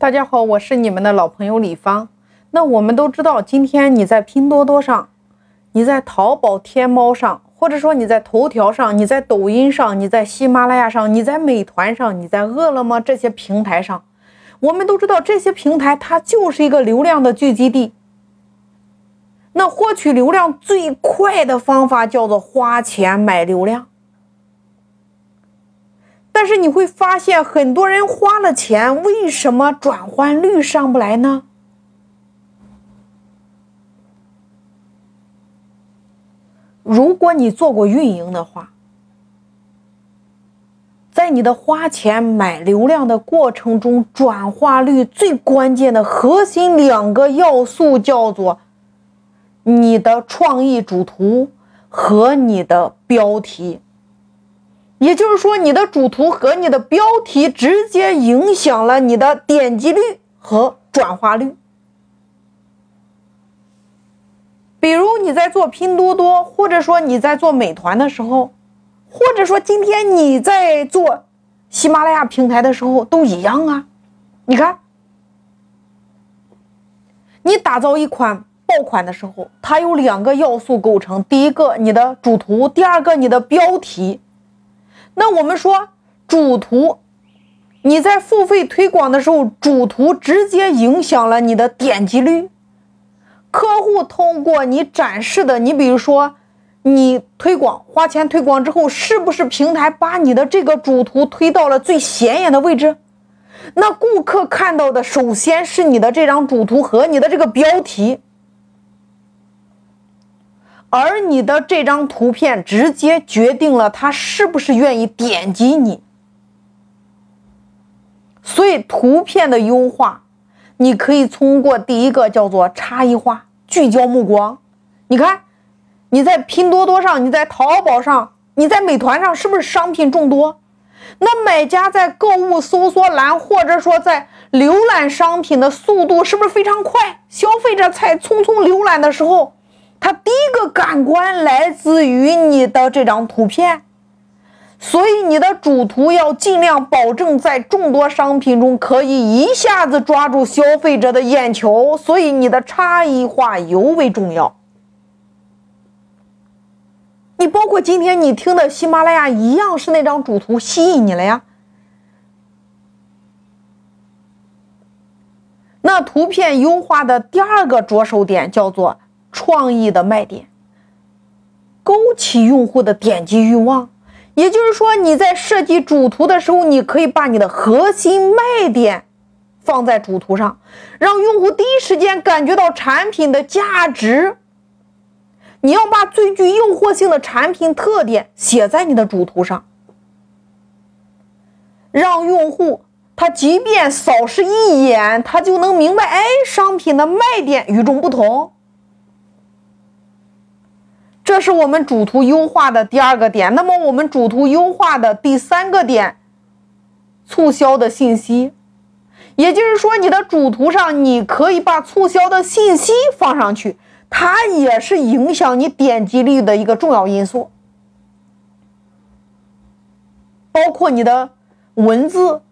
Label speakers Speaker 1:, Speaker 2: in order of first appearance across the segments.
Speaker 1: 大家好，我是你们的老朋友李芳。那我们都知道，今天你在拼多多上，你在淘宝、天猫上，或者说你在头条上，你在抖音上，你在喜马拉雅上，你在美团上，你在饿了么这些平台上，我们都知道这些平台它就是一个流量的聚集地。那获取流量最快的方法叫做花钱买流量。但是你会发现，很多人花了钱，为什么转换率上不来呢？如果你做过运营的话，在你的花钱买流量的过程中，转化率最关键的核心两个要素叫做你的创意主图和你的标题。也就是说，你的主图和你的标题直接影响了你的点击率和转化率。比如你在做拼多多，或者说你在做美团的时候，或者说今天你在做喜马拉雅平台的时候，都一样啊。你看，你打造一款爆款的时候，它有两个要素构成：第一个，你的主图；第二个，你的标题。那我们说主图，你在付费推广的时候，主图直接影响了你的点击率。客户通过你展示的，你比如说你推广花钱推广之后，是不是平台把你的这个主图推到了最显眼的位置？那顾客看到的首先是你的这张主图和你的这个标题。而你的这张图片直接决定了他是不是愿意点击你，所以图片的优化，你可以通过第一个叫做差异化，聚焦目光。你看，你在拼多多上，你在淘宝上，你在美团上，是不是商品众多？那买家在购物搜索栏或者说在浏览商品的速度是不是非常快？消费者在匆匆浏览的时候。它第一个感官来自于你的这张图片，所以你的主图要尽量保证在众多商品中可以一下子抓住消费者的眼球，所以你的差异化尤为重要。你包括今天你听的喜马拉雅一样是那张主图吸引你了呀？那图片优化的第二个着手点叫做。创意的卖点，勾起用户的点击欲望。也就是说，你在设计主图的时候，你可以把你的核心卖点放在主图上，让用户第一时间感觉到产品的价值。你要把最具诱惑性的产品特点写在你的主图上，让用户他即便扫视一眼，他就能明白，哎，商品的卖点与众不同。这是我们主图优化的第二个点。那么，我们主图优化的第三个点，促销的信息，也就是说，你的主图上你可以把促销的信息放上去，它也是影响你点击率的一个重要因素。包括你的文字，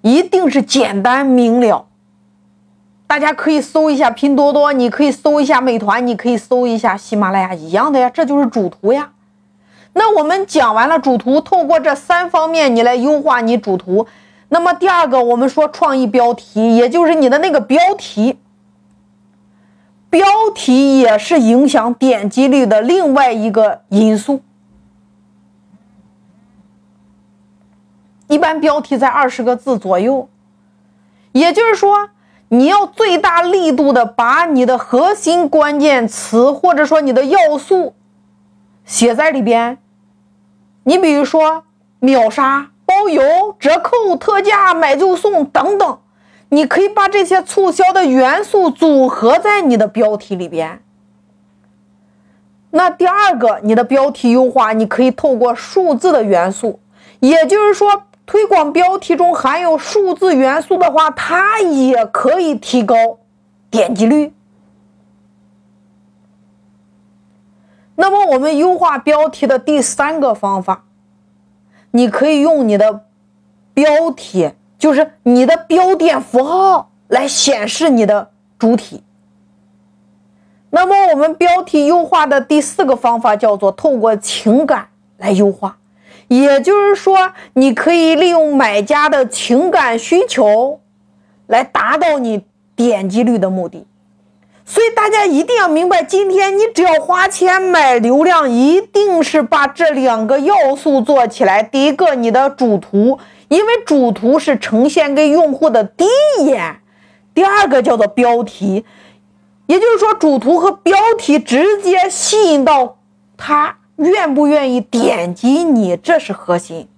Speaker 1: 一定是简单明了。大家可以搜一下拼多多，你可以搜一下美团，你可以搜一下喜马拉雅，一样的呀，这就是主图呀。那我们讲完了主图，透过这三方面，你来优化你主图。那么第二个，我们说创意标题，也就是你的那个标题，标题也是影响点击率的另外一个因素。一般标题在二十个字左右，也就是说。你要最大力度的把你的核心关键词或者说你的要素写在里边。你比如说秒杀、包邮、折扣、特价、买就送等等，你可以把这些促销的元素组合在你的标题里边。那第二个，你的标题优化，你可以透过数字的元素，也就是说。推广标题中含有数字元素的话，它也可以提高点击率。那么，我们优化标题的第三个方法，你可以用你的标题，就是你的标点符号来显示你的主体。那么我们标题优化的第四个方法叫做透过情感来优化，也就是说，你可以利用买家的情感需求来达到你点击率的目的。所以大家一定要明白，今天你只要花钱买流量，一定是把这两个要素做起来。第一个，你的主图，因为主图是呈现给用户的第一眼；第二个叫做标题。也就是说，主图和标题直接吸引到他愿不愿意点击你，这是核心。